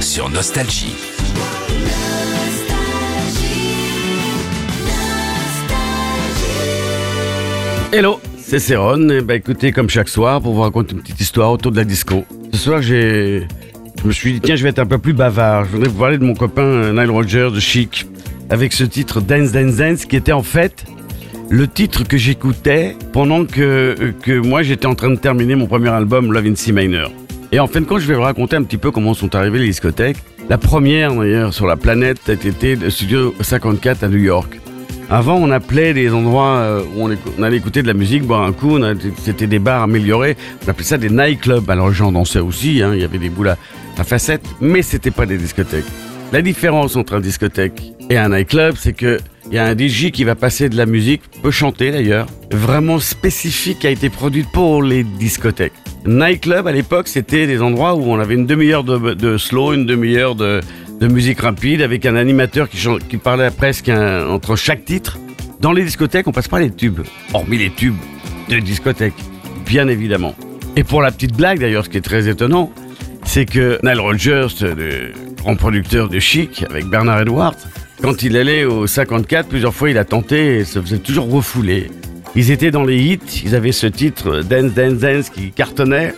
sur Nostalgie. Hello, c'est Céron. Et bah écoutez, comme chaque soir, pour vous raconter une petite histoire autour de la disco. Ce soir, j'ai, je me suis dit tiens, je vais être un peu plus bavard. Je voudrais vous parler de mon copain euh, Nile Rodgers de Chic, avec ce titre Dance Dance Dance, qui était en fait le titre que j'écoutais pendant que que moi j'étais en train de terminer mon premier album Love in C Minor. Et en fin de compte, je vais vous raconter un petit peu comment sont arrivées les discothèques. La première d'ailleurs sur la planète a été le Studio 54 à New York. Avant, on appelait des endroits euh, où on, allait écouter de la musique, boire un coup, c'était des bars améliorés, on appelait ça des nightclubs. Alors les gens dansaient aussi, hein, il y avait des boules à, facettes, mais c'était pas des discothèques. La différence entre un discothèque et un nightclub, c'est que il y a un DJ qui va passer de la musique, peut chanter d'ailleurs, vraiment spécifique qui a été produite pour les discothèques. Nightclub à l'époque, c'était des endroits où on avait une demi-heure de, slow, une demi-heure de, musique rapide avec un animateur qui, parlait presque entre chaque titre. Dans les discothèques, on passe pas les tubes, hormis les tubes de discothèque, bien évidemment. Et pour la petite blague d'ailleurs, ce qui est très étonnant, c'est que Nile Rodgers, le grand producteur de Chic, avec Bernard Edwards, quand il allait au 54, plusieurs fois il a tenté et se faisait toujours refouler. Ils étaient dans les hits, ils avaient ce titre Dance Dance Dance qui cartonnait,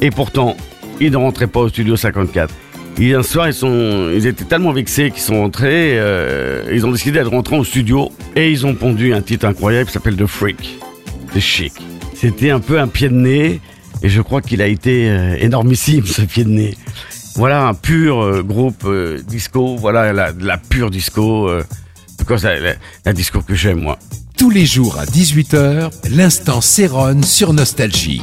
et pourtant, ils ne rentraient pas au studio 54. Et un soir, ils, sont, ils étaient tellement vexés qu'ils sont rentrés, euh, ils ont décidé de rentrer au studio, et ils ont pondu un titre incroyable qui s'appelle The Freak, de Chic. C'était un peu un pied de nez, et je crois qu'il a été euh, énormissime ce pied de nez. Voilà un pur euh, groupe euh, disco, voilà la, la pure disco, because la, la- la disco que j'aime moi. Tous les jours à 18h, l'instant Céronne sur Nostalgie.